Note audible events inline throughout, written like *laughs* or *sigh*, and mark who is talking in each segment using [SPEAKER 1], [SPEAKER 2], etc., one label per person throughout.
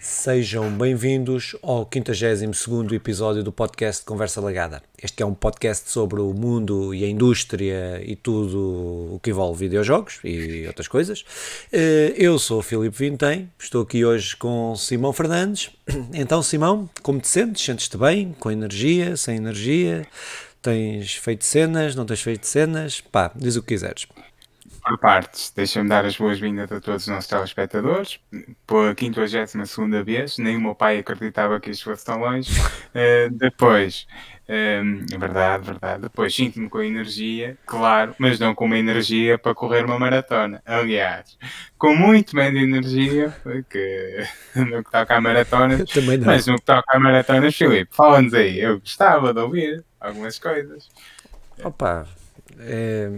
[SPEAKER 1] Sejam bem-vindos ao 52 episódio do podcast Conversa Lagada. Este é um podcast sobre o mundo e a indústria e tudo o que envolve videojogos e outras coisas. Eh, eu sou o Filipe Vintém, estou aqui hoje com Simão Fernandes. *coughs* Então, Simão, como te sentes? Sentes-te bem? Com energia? Sem energia? Tens feito cenas? Não tens feito cenas? Pá, diz o que quiseres
[SPEAKER 2] por partes. Deixa-me dar as boas-vindas a todos os nossos telespectadores. Pela 52 vez, nem o meu pai acreditava que isto fosse tão longe. Uh, *laughs* depois, um, ehm, verdade, verdade. Depois sinto-me com energia, claro, mas não com uma energia para correr uma maratona. Aliás, com muito menos energia, porque *laughs* no que toca a maratona, *laughs* mas no que toca a maratona, Filipe, fala-nos aí. Eu gostava de ouvir algumas coisas.
[SPEAKER 1] Opa, é,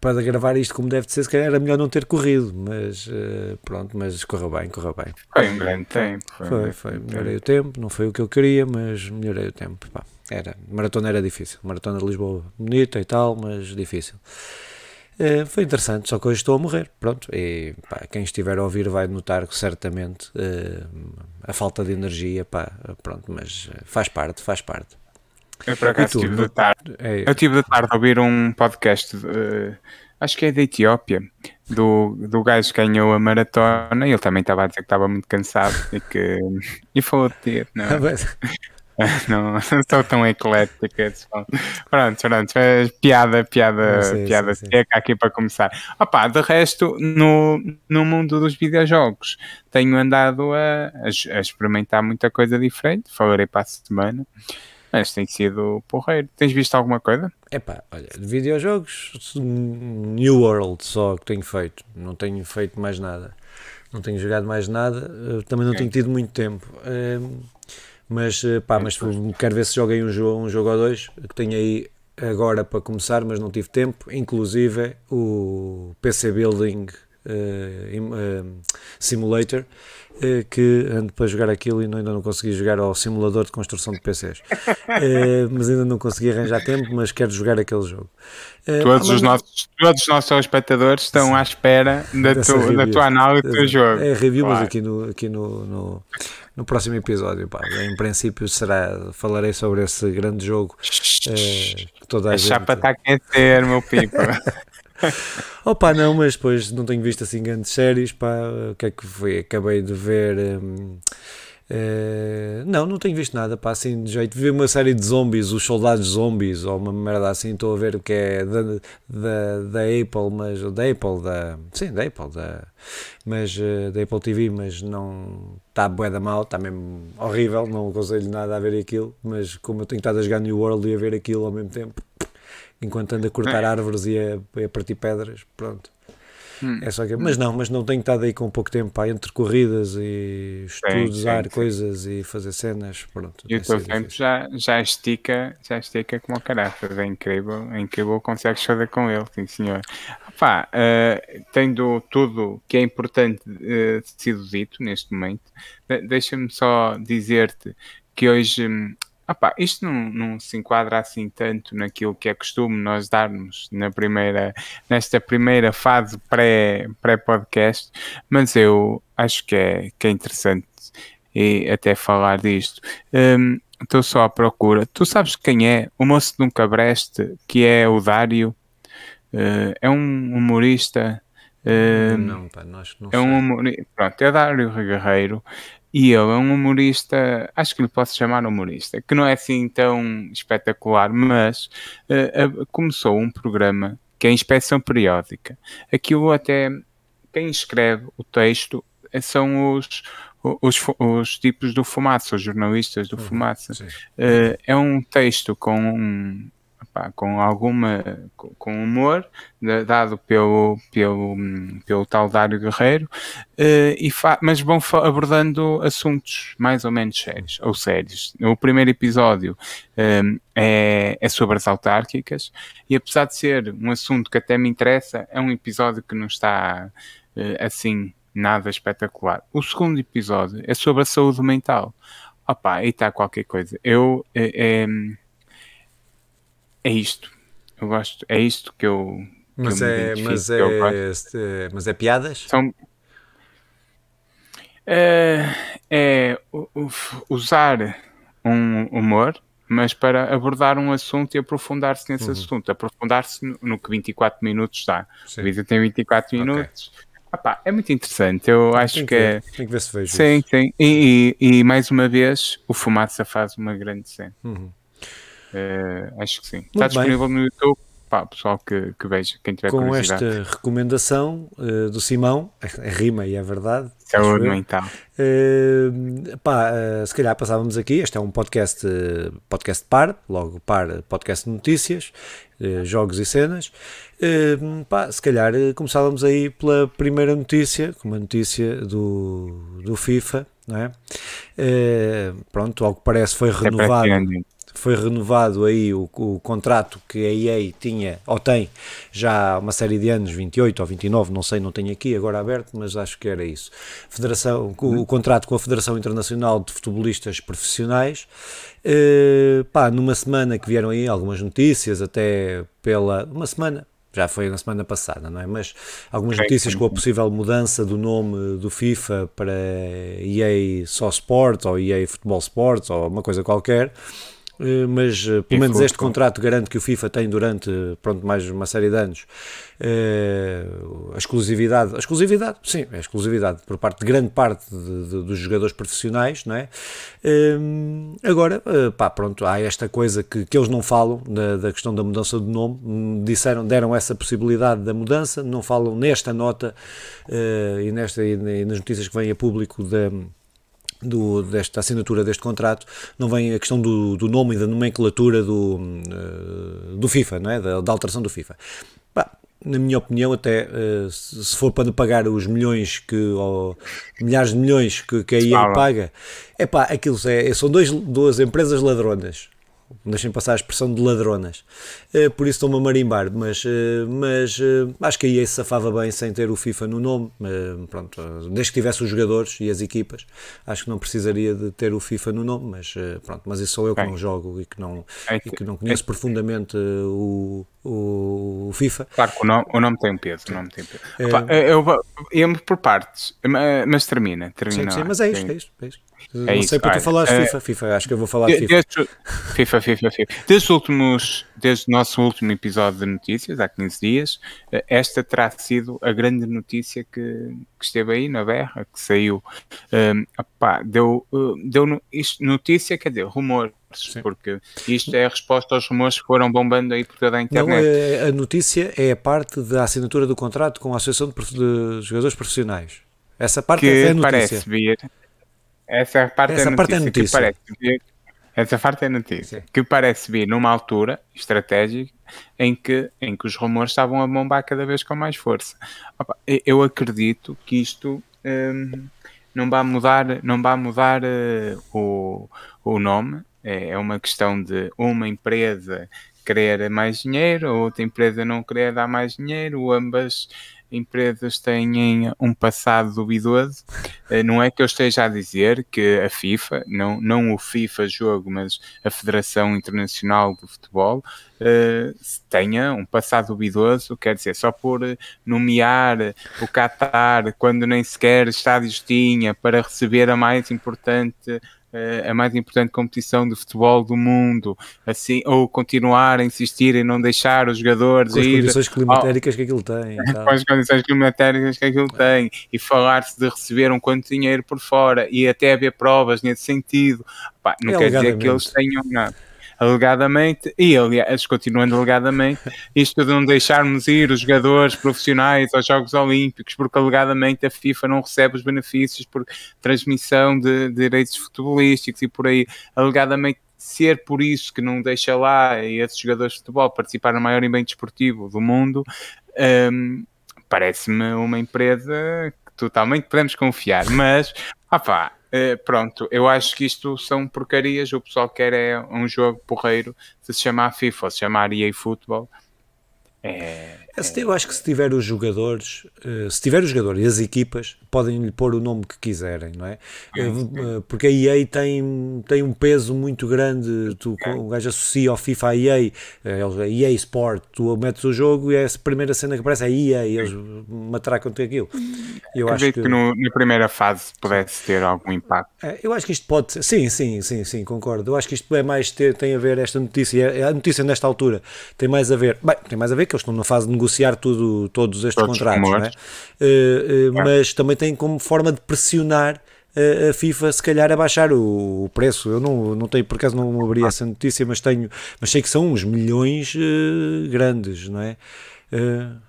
[SPEAKER 1] para gravar isto como deve ser, se calhar era melhor não ter corrido, mas uh, pronto, mas correu bem, correu bem.
[SPEAKER 2] Foi um grande tempo.
[SPEAKER 1] Foi, foi, foi melhorei o tempo, não foi o que eu queria, mas melhorei o tempo. Pá, era, maratona era difícil, maratona de Lisboa bonita e tal, mas difícil. Uh, foi interessante, só que hoje estou a morrer, pronto, e pá, quem estiver a ouvir vai notar certamente uh, a falta de energia, pá, pronto, mas faz parte, faz parte.
[SPEAKER 2] Eu por acaso tive de tarde. É... Eu tive de tarde a ouvir um podcast, acho que é da Etiópia, do, do gajo que ganhou a maratona. Ele também estava a dizer que estava muito cansado e que. E falou de ter, não. *laughs* *laughs* não, não sou tão eclética. Pronto, pronto, piada, piada, sim, piada sim, seca aqui para começar. Opa, de resto, no, no mundo dos videojogos, tenho andado a, a, a experimentar muita coisa diferente. Falarei para a semana. Mas tem sido porreiro. Tens visto alguma coisa?
[SPEAKER 1] É pá, olha, de videojogos, New World só que tenho feito. Não tenho feito mais nada. Não tenho jogado mais nada. Eh, também não tenho tido muito tempo. Ehm, mas, eh, pá, mas quero ver se joguei um jogo, um jogo ou dois que tenho aí agora para começar, mas não tive tempo. Inclusive o PC Building uh, Simulator eh, que ando para jogar aquilo e ainda não consegui jogar ao simulador de construção de PCs. *laughs* Eh, mas ainda não consegui arranjar tempo, mas quero jogar aquele jogo.
[SPEAKER 2] Eh, todos, os nossos, todos os nossos espectadores estão Sim. à espera da, tu, da tua análise do teu jogo.
[SPEAKER 1] É review, claro. mas aqui, no, aqui no, no, no próximo episódio. Pá. Em princípio será, falarei sobre esse grande jogo.
[SPEAKER 2] que toda a, a gente... chapa está a aquecer, meu pipa. *laughs* *laughs*
[SPEAKER 1] Opa, não, mas depois não tenho visto assim grandes séries, pá, o que é que foi? Acabei de ver... Um, Uh, eh, não, não tenho visto nada, pá, assim de jeito. Vi uma série de zombies, os soldados zombies, ou uma merda assim. Estou a ver o que é da, da, da Apple, mas da Apple, da sim, da Apple, da, mas uh, da Apple TV, mas não está bué da mal, está mesmo horrível. Não aconselho nada a ver aquilo. Mas como eu tenho estado a jogar New World e a ver aquilo ao mesmo tempo, enquanto ando a cortar é. árvores e a, a partir pedras, pronto. Hum. É só que, mas não, mas não tenho estado aí com pouco tempo pá, entre corridas e estudar sim, sim, coisas e fazer cenas. Pronto,
[SPEAKER 2] e o teu tempo já, já estica, já estica como o caráter, é incrível, é incrível, consegues fazer com ele, sim senhor. Pá, uh, tendo tudo que é importante uh, sido dito neste momento, deixa-me só dizer-te que hoje hum, Opa, isto não, não, se enquadra assim tanto naquilo que é costume nós darmos na primeira, nesta primeira fase pré-podcast, pré mas eu acho que é, que é interessante e até falar disto. Um, estou só à procura. Tu sabes quem é? O moço de um cabreste, que é o Dário. Uh, é um humorista.
[SPEAKER 1] Uh, não, pá, não, não
[SPEAKER 2] é um humorista. Pronto, é Dário Regueiro. E ele é um humorista, acho que lhe posso chamar humorista, que não é assim tão espetacular, mas uh, uh, começou um programa que é a inspeção periódica. Aquilo até quem escreve o texto são os, os, os tipos do Fumaça, os jornalistas do uhum, Fumaça. Uh, é um texto com um, pá, com alguma com humor dado pelo, pelo, pelo tal Dário Guerreiro uh, e mas vão abordando assuntos mais ou menos sérios ou sérios. O primeiro episódio um, eh, é, é sobre as autárquicas e apesar de ser um assunto que até me interessa, é um episódio que não está uh, assim nada espetacular. O segundo episódio é sobre a saúde mental. Opa, aí está qualquer coisa. Eu é, é, é isto. Eu gosto, é isto que eu.
[SPEAKER 1] Que mas,
[SPEAKER 2] eu
[SPEAKER 1] é, mas, é, é, mas é piadas?
[SPEAKER 2] São, Uh, é usar um humor, mas para abordar um assunto e aprofundar-se nesse uhum. assunto, aprofundar-se no, no, que 24 minutos dá. Sim. A vida tem 24 minutos. Okay. Epá, é muito interessante, eu acho
[SPEAKER 1] tem
[SPEAKER 2] que, é.
[SPEAKER 1] Tem que ver se vejo.
[SPEAKER 2] Sim, isso. sim. E, e, e, mais uma vez, o Fumaça faz uma grande cena.
[SPEAKER 1] Uhum.
[SPEAKER 2] Uh, acho que sim. Muito Está disponível bem. no YouTube pá, pessoal que, que veja, quem tiver
[SPEAKER 1] Com esta recomendação uh, do Simão, a rima e é verdade.
[SPEAKER 2] Saúde mental.
[SPEAKER 1] Uh, pá, uh, se calhar passávamos aqui, este é um podcast, podcast par, logo par, podcast de notícias, jogos e cenas. pá, se calhar começávamos aí pela primeira notícia, com uma notícia do, do FIFA, não é? pronto, ao que parece foi renovado foi renovado aí o, o, contrato que a EA tinha, ou tem, já há uma série de anos, 28 ou 29, não sei, não tenho aqui agora aberto, mas acho que era isso. Federação, o, o contrato com a Federação Internacional de Futebolistas Profissionais, uh, pá, numa semana que vieram aí algumas notícias, até pela, uma semana, já foi na semana passada, não é? Mas algumas notícias com a possível mudança do nome do FIFA para EA Só Sports ou EA Futebol Sports ou uma coisa qualquer. Eh, mas eh, pelo menos este contrato garante que o FIFA tem durante pronto, mais uma série de anos a exclusividade, a exclusividade, sim, a exclusividade por parte de grande parte de, de, dos jogadores profissionais, não é? Agora, pá, pronto, há esta coisa que, que eles não falam da, da questão da mudança de nome, disseram, deram essa possibilidade da mudança, não falam nesta nota e, nesta, e nas notícias que vêm a público da do, desta assinatura deste contrato não vem a questão do, do nome e da nomenclatura do, uh, do FIFA, não é? da, da alteração do FIFA. Bah, na minha opinião, até uh, se for para pagar os milhões que, ou milhares de milhões que, que a EA paga, é pá, aquilo é, são dois, duas empresas ladronas deixem passar a expressão de ladronas. Uh, por isso estou-me a marimbar, mas, uh, mas uh, acho que a EA se safava bem sem ter o FIFA no nome. pronto, desde que tivesse os jogadores e as equipas, acho que não precisaria de ter o FIFA no nome, mas pronto, mas isso sou eu que não jogo e que não, é que, e que não conheço é, profundamente o, o, FIFA.
[SPEAKER 2] Claro que o nome, o nome tem um peso. O nome tem peso. É... eu ia-me por partes, mas termina. termina
[SPEAKER 1] sim, sim, mas é isto, é isto. É isto. É não isso, sei porque tu falaste é, FIFA, FIFA, acho que eu vou falar de FIFA.
[SPEAKER 2] Desde, FIFA, FIFA, FIFA. Desde, últimos, desde o nosso último episódio de notícias, há 15 dias, eh, esta terá sido a grande notícia que, que esteve aí na berra, que saiu. Um, opá, deu, eh, deu isto, notícia, quer dizer, rumor. Sim. Porque isto é a resposta aos rumores que foram bombando aí por toda a internet. Não,
[SPEAKER 1] é, a notícia é a parte da assinatura do contrato com a Associação de Jogadores Profissionais. Essa parte
[SPEAKER 2] que
[SPEAKER 1] é a
[SPEAKER 2] notícia. Parece vir, essa parte Essa é parte notícia. É notícia. parece vir, essa parte é notícia. Sim. Que parece vir numa altura estratégica em que, em que os rumores estavam a bombar cada vez com mais força. Opa, eu acredito que isto hum, não vai mudar, não vai mudar uh, o, o nome. É, é uma questão de uma empresa querer mais dinheiro, outra empresa não querer dar mais dinheiro, ambas empresas têm um passado duvidoso. Eh, não é que eu esteja a dizer que a FIFA, não, não o FIFA jogo, mas a Federação Internacional de Futebol, uh, tenha um passado duvidoso, quer dizer, só por nomear o Qatar quando nem sequer estádios tinha para receber a mais importante a mais importante competição de futebol do mundo, assim, ou continuar a insistir em não deixar os jogadores
[SPEAKER 1] com as
[SPEAKER 2] ir
[SPEAKER 1] condições climatéricas ao, que aquilo tem, *laughs*
[SPEAKER 2] com as condições climatéricas que aquilo tem, e falar-se de receber um quanto dinheiro por fora e até haver provas nesse sentido, Pá, não é quer dizer que eles tenham nada alegadamente, e aliás, continuando alegadamente, *laughs* isto de não deixarmos ir os jogadores profissionais aos Jogos Olímpicos, porque alegadamente a FIFA não recebe os benefícios por transmissão de, de direitos futebolísticos e por aí, alegadamente ser por isso que não deixa lá esses jogadores de futebol participar no maior evento desportivo do mundo, um, parece-me uma empresa que totalmente podemos confiar, mas, opá, Uh, pronto, eu acho que isto são porcarias. O pessoal quer é um jogo porreiro se se chamar FIFA ou se chamar EA Football. É,
[SPEAKER 1] é, eu acho que se tiver os jogadores, uh, se tiver os jogadores e as equipas, podem lhe pôr o nome que quiserem, não é? Uh, porque a EA tem, tem um peso muito grande, tu, o gajo associa ao FIFA a EA, a EA Sport, tu metes o jogo e é a primeira cena que aparece é EA, e eles matracam te aquilo.
[SPEAKER 3] Eu acho que, que no, na primeira fase pudesse ter algum impacto.
[SPEAKER 1] Eu acho que isto pode ser, sim, sim, sim, sim, concordo. Eu acho que isto é mais ter, tem a ver esta notícia, a notícia nesta altura tem mais a ver, bem, tem mais a ver que eles estão na fase de negociar tudo, todos estes todos contratos, é? Uh, uh, é? mas também tem como forma de pressionar a FIFA se calhar a baixar o, preço. Eu não, não tenho, por acaso não abri essa notícia, mas tenho, mas sei que são uns milhões uh, grandes, não é? Uh,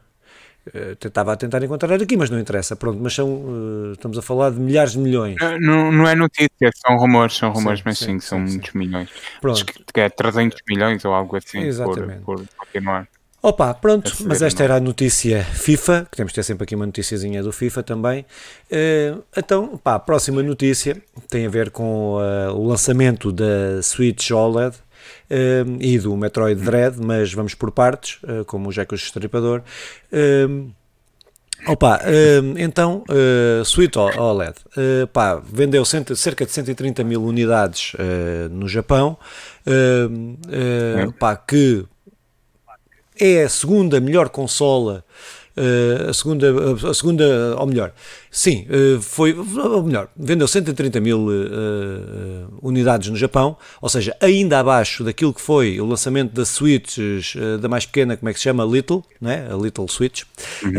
[SPEAKER 1] estava a tentar encontrar aqui, mas não interessa. Pronto, mas são, uh, estamos a falar de milhares de milhões.
[SPEAKER 3] Não, não é notícia, são rumores, são rumores, sim, mas sim, sim são sim, muitos milhões. Pronto. Acho que é 300 milhões ou algo assim Exatamente. Por, por continuar.
[SPEAKER 1] Opa, pronto, mas esta era a notícia FIFA, que temos que ter sempre aqui uma noticiazinha do FIFA também. Uh, então, pá, a próxima notícia tem a ver com uh, o lançamento da Switch OLED uh, e do Metroid Dread, mas vamos por partes, como o Jack o Estripador. Opa, então, uh, Switch OLED, pá, vendeu cerca de 130 mil unidades no Japão, uh, pá, que é a segunda melhor consola Uh, a segunda, a segunda, ou melhor, sim, uh, foi, ou melhor, vendeu 130 mil uh, unidades no Japão, ou seja, ainda abaixo daquilo que foi o lançamento da Switch, da mais pequena, como é que se chama? Little, né? a Little Switch, uhum,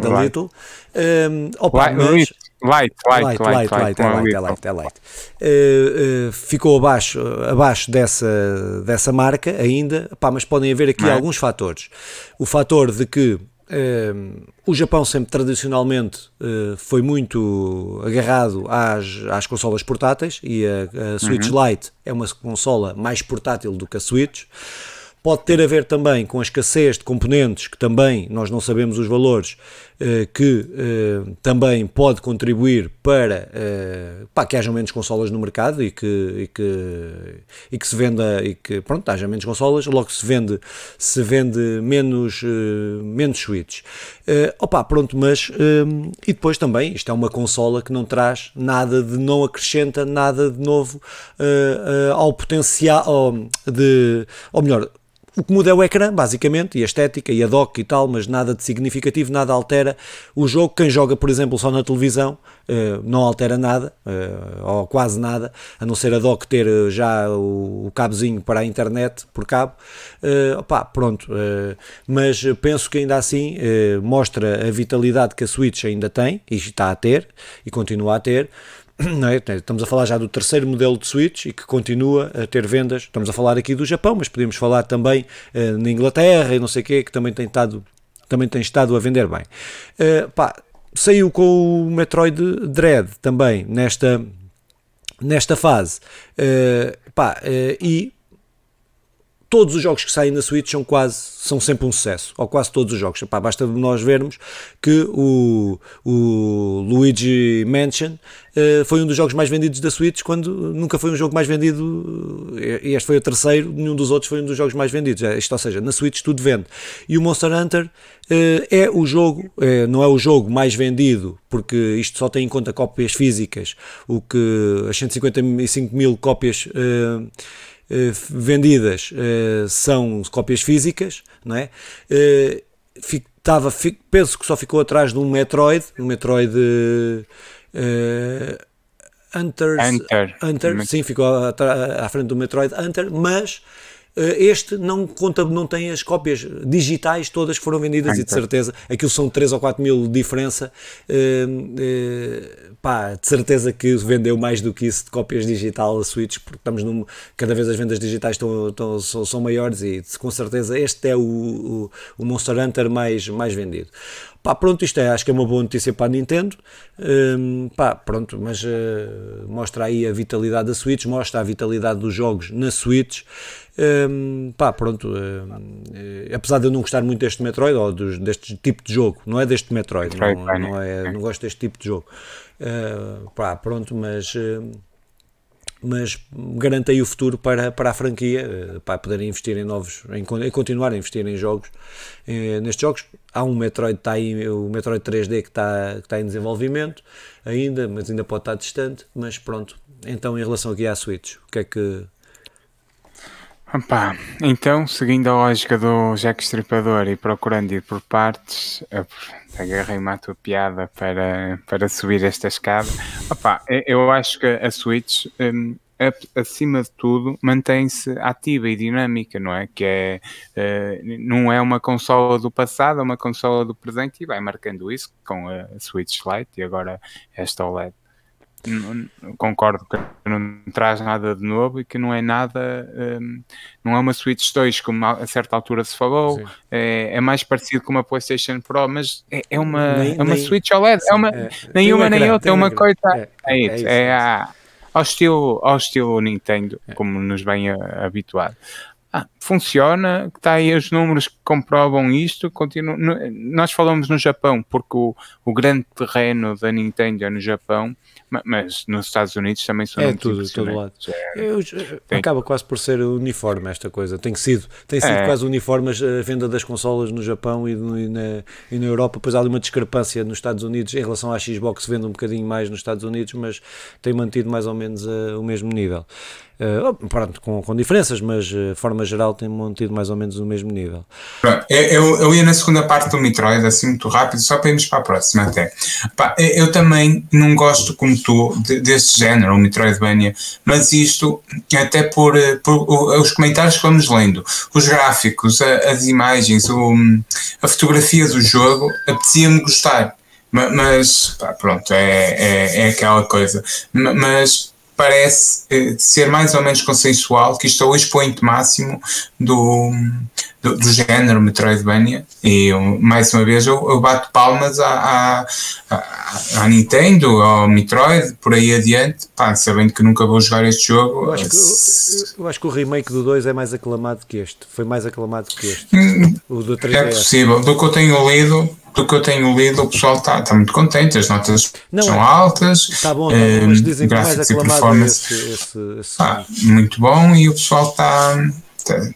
[SPEAKER 1] da right. Little. Um, opa, mas,
[SPEAKER 3] Light, light, light,
[SPEAKER 1] light, light, light, é light, é light, é light. Uh, uh, ficou abaixo, abaixo dessa, dessa marca ainda, pá, mas podem haver aqui é? alguns fatores. O fator de que uh, o Japão sempre tradicionalmente foi muito agarrado às, às consolas portáteis e a, a Switch uhum. Lite é uma consola mais portátil do que a Switch. Pode ter a ver também com a escassez de componentes, que também nós não sabemos os valores, que eh, também pode contribuir para, eh, para que haja menos consolas no mercado e que, e que, e que se venda e que pronto, haja menos consolas, logo se vende, se vende menos, menos Switch. opa, pronto, mas e depois também, isto é uma consola que não traz nada de, não acrescenta nada de novo ao potencial, de, ou melhor, o que muda é o ecrã, basicamente, e a estética e a dock e tal, mas nada de significativo, nada altera o jogo. Quem joga, por exemplo, só na televisão, uh, não altera nada, uh, ou quase nada, a não ser a dock ter uh, já o, cabozinho para a internet por cabo. Opá, pronto, mas penso que ainda assim mostra a vitalidade que a Switch ainda tem, e está a ter, e continua a ter. *clears throat* É? Estamos a falar já do terceiro modelo de Switch e que continua a ter vendas. Estamos a falar aqui do Japão, mas podemos falar também uh, na Inglaterra e não sei o quê, que também tem estado, também tem estado a vender bem. Uh, pá, saiu com o Metroid Dread também nesta, nesta fase. Uh, pá, e todos os jogos que saem na Switch são quase, são sempre um sucesso, ou quase todos os jogos. Epá, basta nós vermos que o, o Luigi Mansion uh, foi um dos jogos mais vendidos da Switch, quando nunca foi um jogo mais vendido, e este foi o terceiro, nenhum dos outros foi um dos jogos mais vendidos. É, isto, ou seja, na Switch tudo vende. E o Monster Hunter uh, é o jogo, uh, não é o jogo mais vendido, porque isto só tem em conta cópias físicas, o que as 155 mil cópias eh, vendidas uh, são cópias físicas, não é? Uh, tava, penso que só ficou atrás de um Metroid, um Metroid Hunters,
[SPEAKER 3] Hunter.
[SPEAKER 1] Hunter, sim, ficou à, à frente do Metroid Hunter, mas eh, este não conta, não tem as cópias digitais todas que foram vendidas e de certeza aquilo são 3 ou 4 mil de diferença. Uh, uh, pá, de certeza que vendeu mais do que isso de cópias digital a Switch, porque estamos num, cada vez as vendas digitais estão, estão são, são, maiores e com certeza este é o, o, o Monster Hunter mais, mais vendido. Pá, pronto, isto é, acho que é uma boa notícia para a Nintendo. Um, pá, pronto, mas uh, mostra aí a vitalidade da Switch, mostra a vitalidade dos jogos na Switch. Um, pá, pronto, uh, apesar de eu não gostar muito deste Metroid, ou dos, deste tipo de jogo, não é deste Metroid, não, não, é, não gosto deste tipo de jogo. Uh, pá, pronto, mas mas garante aí o futuro para, para a franquia, eh, para poder investir em novos, em, em continuar a investir em jogos. Eh, nestes jogos há um Metroid, está aí, o Metroid 3D que está, que está em desenvolvimento ainda, mas ainda pode estar distante, mas pronto. Então, em relação aqui à Switch, o que é que
[SPEAKER 3] Opa, então, seguindo a lógica do Jack Stripador e procurando ir por partes, agarrei-me à tua piada para, para subir esta escada. Opa, eu acho que a Switch, um, acima de tudo, mantém-se ativa e dinâmica, não é? Que é, uh, não é uma consola do passado, é uma consola do presente e vai marcando isso com a Switch Lite e agora esta OLED concordo que não traz nada de novo e que não é nada, um, não é uma Switch 2 como a certa altura se falou, é, é, mais parecido com uma PlayStation Pro, mas é, é uma, nem, é uma nem, Switch OLED, sim, é uma, é, nem uma nem outra, é uma coisa, é, é, isso, é, a, ao, estilo, ao estilo Nintendo, como nos vem habituado. Ah, funciona, está aí os números que comprovam isto. Continua, nós falamos no Japão, porque o, o grande terreno da Nintendo é no Japão, mas nos Estados Unidos também são
[SPEAKER 1] é tudo, todo lado. Eu, acaba quase por ser uniforme esta coisa. Tem sido, tem sido é. quase uniforme a venda das consolas no Japão e, no, e, na, e na Europa. Pois há ali uma discrepância nos Estados Unidos em relação à Xbox, vende um bocadinho mais nos Estados Unidos, mas tem mantido mais ou menos uh, o mesmo nível. Uh, pronto, com, com diferenças, mas uh, geral tem mantido mais ou menos o mesmo nível.
[SPEAKER 2] Pronto, eu, eu ia na segunda parte do Metroid, assim muito rápido, só para irmos para a próxima até. Pá, eu também não gosto, como tu, de, deste género, o Metroidvania, mas isto, até por, eh, por, os comentários que vamos lendo, os gráficos, as imagens, o, a fotografia do jogo, apetecia-me gostar. Mas, pá, pronto, é, é, é aquela coisa. Mas parece eh, ser mais ou menos consensual que isto é o expoente máximo do, do, do género Metroidvania e mais uma vez eu, eu bato palmas à, à, à, Nintendo, ao Metroid, por aí adiante, pá, sabendo que nunca vou jogar este jogo.
[SPEAKER 1] Eu acho, que, eu, eu acho que o remake do 2 é mais aclamado que este, foi mais aclamado que este. Hum,
[SPEAKER 2] o do 3 é possível, do que eu tenho lido, do que eu tenho lido, o pessoal está tá muito contente, as notas não, são é, altas.
[SPEAKER 1] Está bom, tá, mas dizem que mais aclamado é esse, esse, esse...
[SPEAKER 2] Ah, muito bom e o pessoal está. Tá,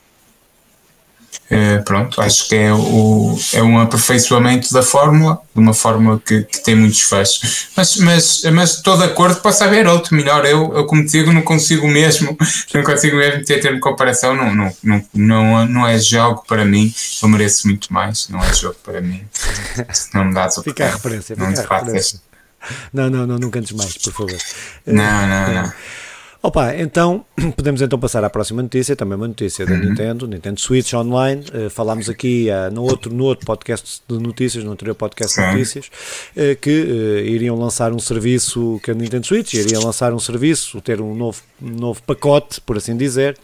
[SPEAKER 2] é, pronto, acho que é, o, é um aperfeiçoamento da fórmula, de uma fórmula que, que tem muitos fãs. Mas, mas, mas estou de acordo, posso haver outro melhor. Eu, eu como digo, não consigo mesmo, *laughs* não consigo mesmo ter termo de comparação. Não, não, não, não, não é jogo para mim, eu mereço muito mais. Não é jogo para mim. Não me dás
[SPEAKER 1] o *laughs* Fica a referência, não, fica a referência. Não, não, não, não cantes mais, por favor.
[SPEAKER 2] Não, não, não.
[SPEAKER 1] Opa, então *clears throat* podemos então passar à próxima notícia, também uma notícia da uhum. Nintendo, Nintendo Switch Online. Uh, falámos aqui uh, no, outro, no outro podcast de notícias, no anterior podcast de notícias, uh, que iriam lançar um serviço, que a Nintendo Switch iria lançar um serviço, ter um novo, novo pacote, por assim dizer,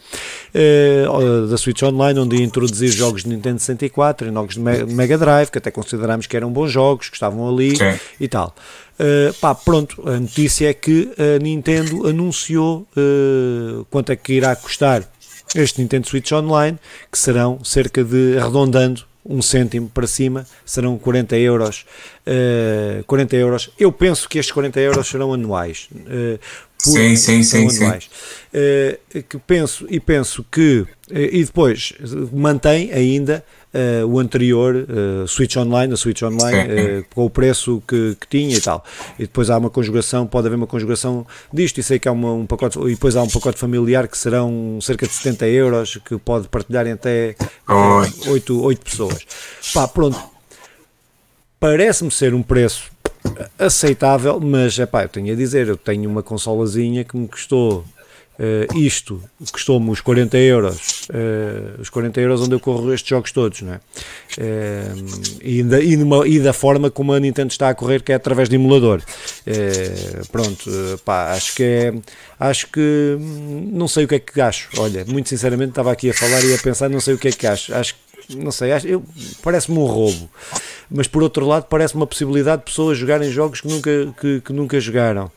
[SPEAKER 1] da Switch Online, onde ia introduzir jogos de Nintendo 64 e jogos de Mega Drive, que até considerámos que eram bons jogos, que estavam ali Sim. e tal. Uh, pá, pronto, a notícia é que a Nintendo anunciou uh, quanto é que irá custar este Nintendo Switch Online, que serão cerca de, arredondando, um cêntimo para cima, serão 40 euros. Uh, 40 euros. Eu penso que estes 40 euros serão anuais. Uh,
[SPEAKER 2] sim, sim, sim,
[SPEAKER 1] anuais. Sim. Uh, que penso e penso que e depois mantém ainda uh, o anterior uh, Switch Online, a Switch Online, uh, com o preço que, que, tinha e tal. E depois há uma conjugação, pode haver uma conjugação disto, e sei que há uma, um pacote, e depois há um pacote familiar que serão cerca de 70 euros, que pode partilhar em até 8, 8 pessoas. Pá, pronto. Parece-me ser um preço aceitável, mas é pá, eu tenho a dizer, eu tenho uma consolazinha que me custou Uh, isto custou-me os 40 euros, uh, os 40 euros onde eu corro estes jogos todos, não é? Uh, e, da, e, numa, e, da, forma como a Nintendo está a correr, que é através de emulador. pronto, pá, acho que é. Acho que. Não sei o que é que acho. Olha, muito sinceramente, estava aqui a falar e a pensar, não sei o que é que acho. Acho não sei, parece-me um roubo, mas por outro lado, parece uma possibilidade de pessoas jogarem jogos que nunca, que, que nunca jogaram.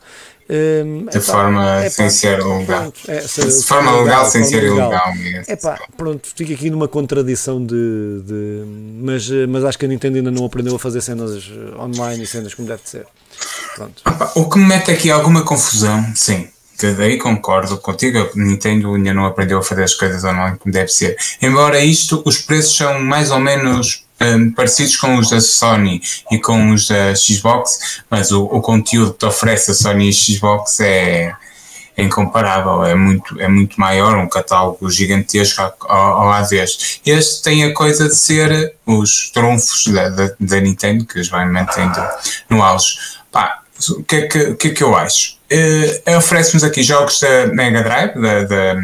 [SPEAKER 2] Um, de forma é, sem ser legal. é, se, de forma legal, legal sem ser ilegal.
[SPEAKER 1] É pá, pronto, fico aqui numa contradição de, de. mas, mas acho que a Nintendo ainda não aprendeu a fazer cenas online e cenas como deve ser. Pronto.
[SPEAKER 2] O que me mete aqui alguma confusão, sim, daí concordo contigo, a Nintendo ainda não aprendeu a fazer as coisas online como deve ser. Embora isto, os preços são mais ou menos um, parecidos com os da Sony e com os da Xbox, mas o, o conteúdo que oferece a Sony e a Xbox é, é incomparável, é muito, é muito maior, um catálogo gigantesco ao, ao vez. Este tem a coisa de ser os trunfos da, da, da Nintendo, que os vai mantendo no auge. Pá, o que é que, que, é que eu acho? Uh, Oferece-nos aqui jogos da Mega Drive, da, da,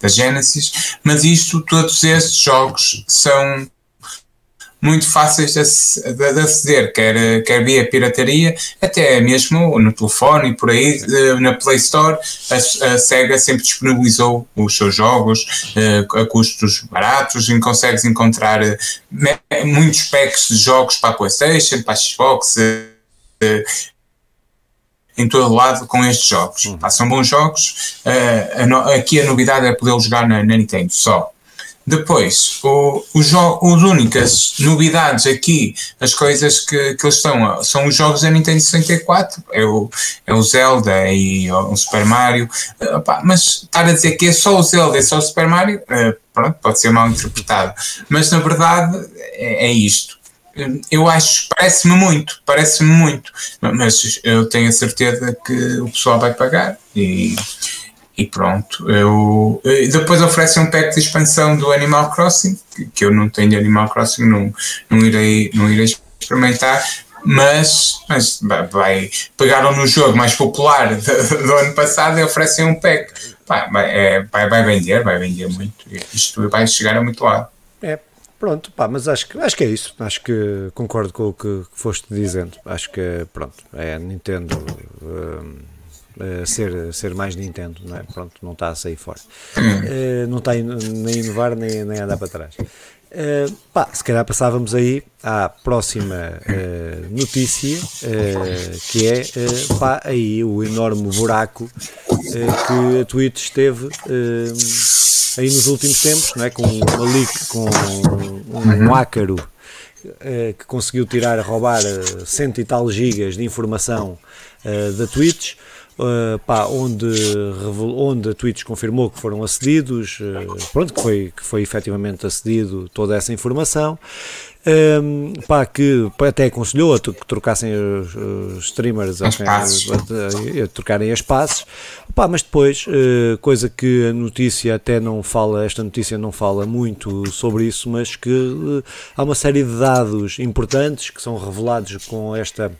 [SPEAKER 2] da Genesis, mas isto, todos estes jogos são muito fáceis de, de, de aceder, quer, quer via pirataria, até mesmo no telefone e por aí, na Play Store, a, a Sega sempre disponibilizou os seus jogos uh, a custos baratos e consegues encontrar uh, muitos packs de jogos para a PlayStation, para a Xbox. Uh, em todo lado com estes jogos. Uhum. são bons jogos. A no, aqui a novidade é poder jogar na, na Nintendo só. Depois, o, os, os únicas novidades aqui, as coisas que, que eles estão, são os jogos da Nintendo 64, é o, é o Zelda e o, o Super Mario, uh, mas estar a dizer que é só o Zelda e só o Super Mario, uh, pronto, pode ser mal interpretado, mas na verdade é, é isto. Eu acho, parece-me muito, parece-me muito, mas eu tenho a certeza que o pessoal vai pagar e e pronto. Eu, depois oferecem um pack de expansão do Animal Crossing, que, que, eu não tenho Animal Crossing, não, não, irei, não irei experimentar, mas, mas vai, pegaram no jogo mais popular *laughs* do, do ano passado e oferecem um pack. Vai, é, vai, vai vender, vai vender muito. Isto vai chegar a muito lado.
[SPEAKER 1] É, pronto, pá, mas acho que, acho que é isso. Acho que concordo com o que foste dizendo. Acho que, pronto, é Nintendo. Um, Uh, ser, ser mais Nintendo, não é? Pronto, não está a sair fora. Uh, não está a nem inovar nem, nem a andar para trás. Uh, pá, se calhar passávamos aí à próxima uh, notícia, uh, que é pá, aí o enorme buraco que a Twitch esteve aí nos últimos tempos, não é? com uma leak, com um, um ácaro que conseguiu tirar, roubar cento e tal gigas de informação da Twitch uh, pá, onde, onde a Twitch confirmou que foram acedidos, uh, pronto, que foi, que foi efetivamente acedido toda essa informação. Um, pá, que até aconselhou a que trocassem os, os streamers a, a, a, a, trocarem as passes, pá, mas depois, uh, coisa que a notícia até não fala, esta notícia não fala muito sobre isso, mas que uh, há uma série de dados importantes que são revelados com esta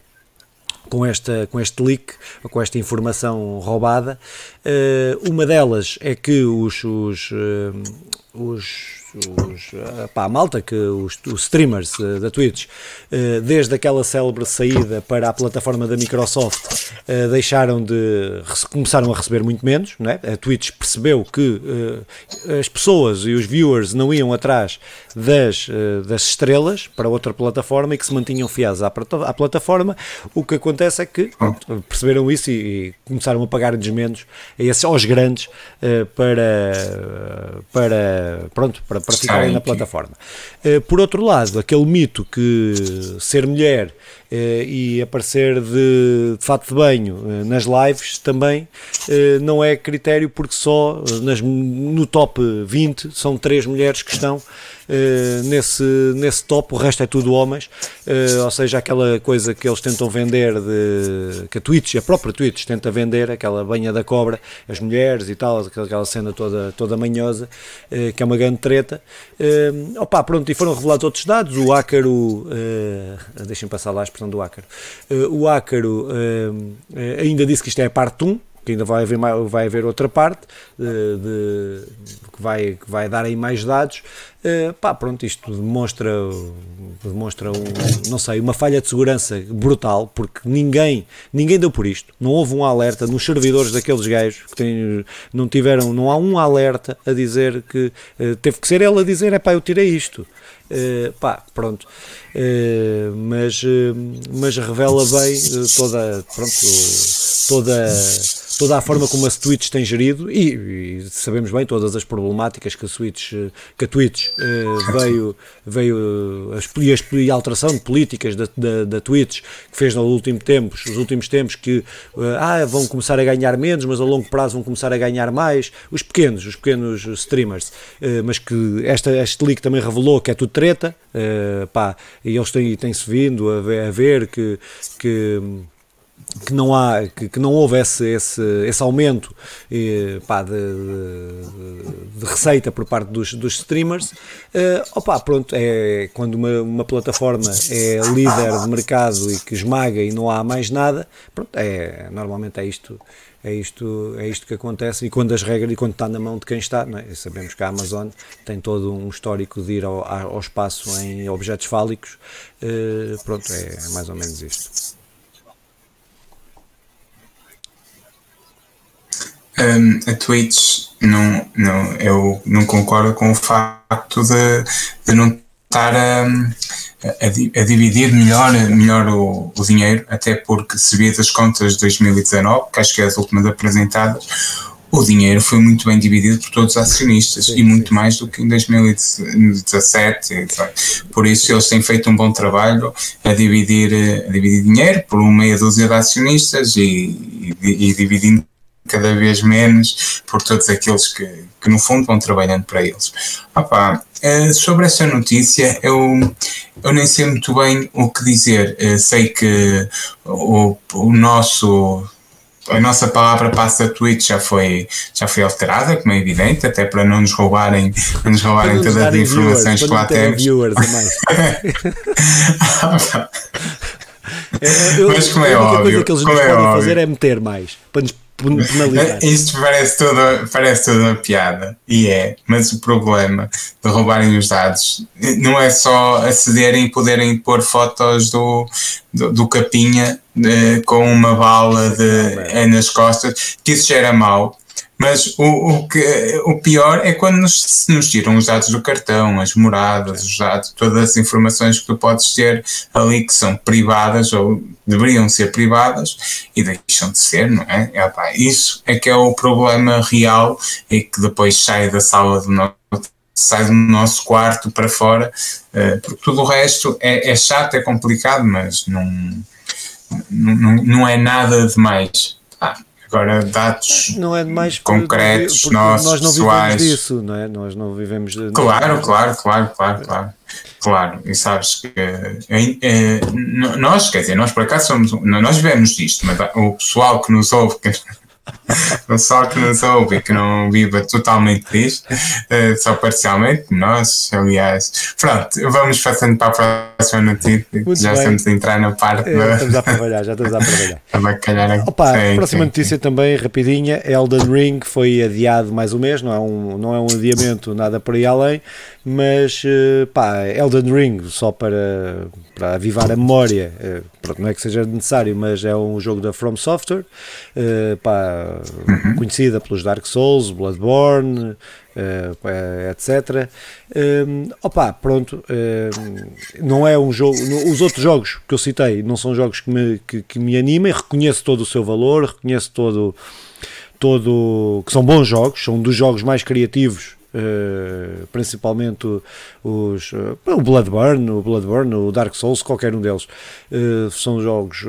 [SPEAKER 1] com, esta, com este leak, com esta informação roubada. Uh, uma delas é que os, os, uh, os os, pá, a malta, que os, os streamers uh, da Twitch, uh, desde aquela célebre saída para a plataforma da Microsoft, uh, deixaram de. começaram a receber muito menos. Não é? A Twitch percebeu que as pessoas e os viewers não iam atrás das, das estrelas para outra plataforma e que se mantinham fiéis à, à plataforma. O que acontece é que pronto, perceberam isso e, e começaram a pagar-lhes menos a esses, aos grandes para, para, pronto, para para ficarem na plataforma. Uh, por outro lado, aquele mito que ser mulher uh, e aparecer de, de fato de banho uh, nas lives também não é critério porque só nas, no top 20 são três mulheres que estão uh, nesse, nesse top, o resto é tudo homens, uh, ou seja, aquela coisa que eles tentam vender, de, que a Twitch, a própria Twitch tenta vender, aquela banha da cobra, as mulheres e tal, aquela cena toda, toda manhosa, uh, que é uma grande treta. Uh, opa, pronto, e foram revelados outros dados, o ácaro, deixem passar lá a expressão do ácaro, o ácaro ainda disse que isto é a parte 1, que ainda vai haver, vai haver outra parte de, de, que, vai, que vai dar aí mais dados. Uh, pá, pronto, isto demonstra, demonstra um, não sei, uma falha de segurança brutal, porque ninguém, ninguém deu por isto. Não houve um alerta nos servidores daqueles gajos que têm, não tiveram, não há um alerta a dizer que uh, teve que ser ele a dizer, é pá, eu tirei isto. Uh, pá, pronto. Uh, mas, mas revela bem toda, pronto, toda toda a forma como a Twitch tem gerido e, e, sabemos bem todas as problemáticas que a, Switch, que a Twitch uh, veio, veio a, a, a alteração de políticas da, da, da Twitch que fez nos últimos tempos, nos últimos tempos que ah, vão começar a ganhar menos, mas a longo prazo vão começar a ganhar mais. Os pequenos, os pequenos streamers, mas que esta, este leak também revelou que é tudo treta, pá, e eles têm-se têm vindo a ver, a ver que, que que não há que, que, não houve esse, esse, esse aumento eh, pá, de, de, de, receita por parte dos, dos streamers eh, opa, pronto, é quando uma, uma plataforma é líder de mercado e que esmaga e não há mais nada pronto, é, normalmente é isto é isto, é isto que acontece e quando as regras e quando está na mão de quem está, é? sabemos que a Amazon tem todo um histórico de ir ao, ao espaço em objetos fálicos, eh, pronto, é mais ou menos isto.
[SPEAKER 2] Um, a Twitch não, não, eu não concordo com o facto de, de não estar a, a, a, dividir melhor, melhor o, o, dinheiro, até porque se vê das contas de 2019, que acho que é as últimas apresentadas, o dinheiro foi muito bem dividido por todos os acionistas sim, e muito sim. mais do que em 2017. Por isso eles têm feito um bom trabalho a dividir, a dividir dinheiro por uma meia dúzia de acionistas e, e, e dividindo cada vez menos por todos aqueles que, que no fundo vão trabalhando para eles. Opa, eh, sobre essa notícia, eu, eu nem sei muito bem o que dizer. Eu eh, sei que o, o nosso a nossa palavra passa Twitch já foi, já foi alterada, como é evidente, até para não nos roubarem, não nos roubarem todas as informações viewers, que lá temos. Viewers, *laughs*
[SPEAKER 1] eu, Mas como é a única óbvio, coisa que eles nos é podem óbvio. fazer é meter mais, para nos
[SPEAKER 2] penalizar. Isto parece toda, parece toda uma piada, e é, mas o problema de roubarem os dados não é só acederem e poderem pôr fotos do, do, do Capinha de, eh, com uma bala de, é nas costas, que isso já era mau mas o, o, que, o pior é quando nos, nos tiram os dados do cartão, as moradas, os dados, todas as informações que tu podes ter ali que são privadas ou deveriam ser privadas e deixam de ser, não é? é pá, isso é que é o problema real e que depois sai da sala do nosso sai do nosso quarto para fora, uh, porque tudo o resto é, é chato, é complicado, mas não, não, não é nada demais. Ah, Agora, dados não é demais concretos, porque, nossos, nós não
[SPEAKER 1] vivemos disso, não é? Nós não vivemos. De,
[SPEAKER 2] claro, claro, claro, claro, claro. Claro, e sabes que é, é, nós, quer dizer, nós por acaso somos, nós vivemos disto, mas o pessoal que nos ouve, que pessoal que nos ouve e que não viva totalmente disto, uh, só parcialmente, nós, aliás. Pronto, vamos passando para a próxima notícia, Muito já bem. estamos a entrar na parte.
[SPEAKER 1] É, da... Estamos a trabalhar, já estamos a trabalhar. *laughs*
[SPEAKER 2] calhar
[SPEAKER 1] Opa, sim, próxima sim, notícia sim. também, rapidinha: Elden Ring foi adiado mais um mês, não é um, não é um adiamento, nada por aí além, mas uh, pá, Elden Ring, só para, para avivar a memória, uh, pronto, não é que seja necessário, mas é um jogo da From Software. Pá, uhum. conhecida pelos Dark Souls, Bloodborne, uh, etc. Um, opa, pronto, não é um jogo. Os outros jogos que eu citei não são jogos que me, que, que me animem, reconheço todo o seu valor, reconheço todo. Todo, que são bons jogos, são dos jogos mais criativos Uh, principalmente os, uh, o Bloodborne, o Bloodborne, o Dark Souls, qualquer um deles uh, são jogos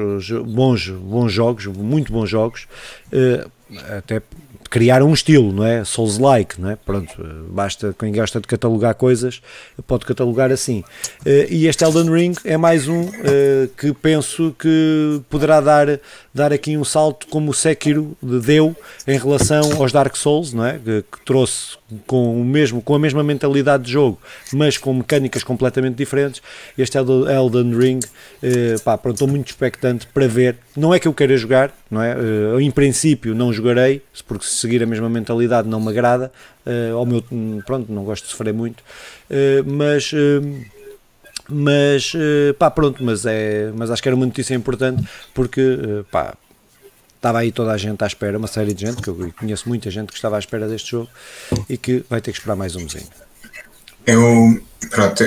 [SPEAKER 1] bons, bons jogos, muito bons jogos, até criar um estilo, não é? Souls-like, não é? Pronto, basta quem gosta de catalogar coisas pode catalogar assim. E este Elden Ring é mais um que penso que poderá dar, dar aqui um salto como o Sekiro deu em relação aos Dark Souls, não é? Que, que trouxe com, o mesmo, com a mesma mentalidade de jogo, mas com mecânicas completamente diferentes. Este Elden Ring, eh, pá, pronto, estou muito expectante para ver. Não é que eu queira jogar, não é? Eh, em princípio não jogarei, porque se seguir a mesma mentalidade não me agrada. Eh, ao meu, pronto, não gosto de sofrer muito, eh, mas eh, mas pá, pronto, mas, é, mas acho que era uma notícia importante porque pá, estava aí toda a gente à espera, uma série de gente, que eu conheço muita gente que estava à espera deste jogo e que vai ter que esperar mais um mesinho.
[SPEAKER 2] Eu, pronto,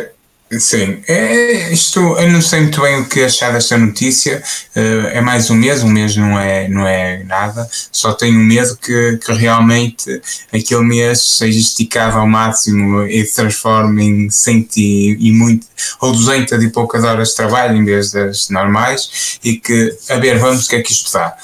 [SPEAKER 2] Sim, é, isto eu não sei muito bem o que achar desta notícia. Uh, é mais um mês, um mês não é, não é nada. Só tenho medo que, que realmente aquele mês seja esticado ao máximo e se transforme em 100 e, e muito, ou 200 e poucas horas de trabalho em vez das normais e que, a ver, vamos o que é que isto dá.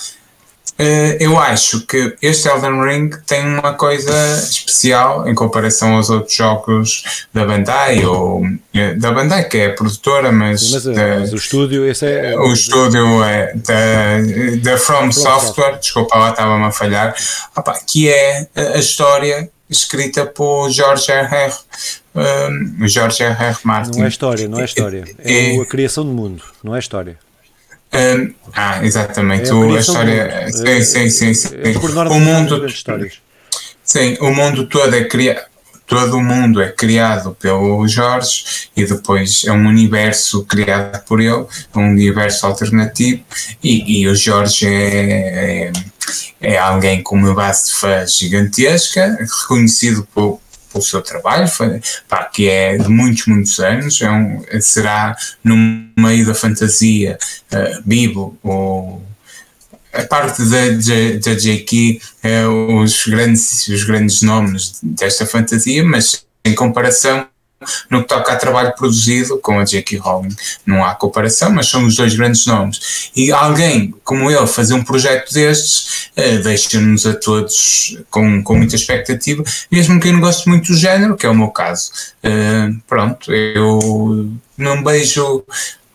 [SPEAKER 2] Uh, eu acho que este Elden Ring tem uma coisa especial em comparação aos outros jogos da Bandai, ou uh, da Bandai, que é a produtora, mas,
[SPEAKER 1] mas,
[SPEAKER 2] da,
[SPEAKER 1] mas o estúdio, esse é.
[SPEAKER 2] O estúdio é da, da From, From Software, desculpa lá, estava-me a falhar, opa, que é a história escrita por George R. R. Um, George R. R. Martin.
[SPEAKER 1] Não é história, não é história. É, é a criação do mundo, não é história.
[SPEAKER 2] Um, ah, exatamente. É a, a história. Sim, é, sim, sim. sim. É, por norma, o mundo. Sim, o mundo todo é criado. Todo o mundo é criado pelo Jorge e depois é um universo criado por ele, um universo alternativo. E, e o Jorge é, é, é alguém com uma base de fãs gigantesca, reconhecido por, pelo seu trabalho, foi, pá, que é de muitos, muitos anos, é um, será no meio da fantasia uh, Bibo ou a parte da, da, da JK, é, os, grandes, os grandes nomes desta fantasia, mas em comparação no que toca a trabalho produzido com a J.K. Rowling, não há comparação, mas são os dois grandes nomes. E alguém como ele fazer um projeto destes uh, deixa-nos a todos com, com muita expectativa, mesmo que eu não goste muito do género, que é o meu caso. Uh, pronto, eu não vejo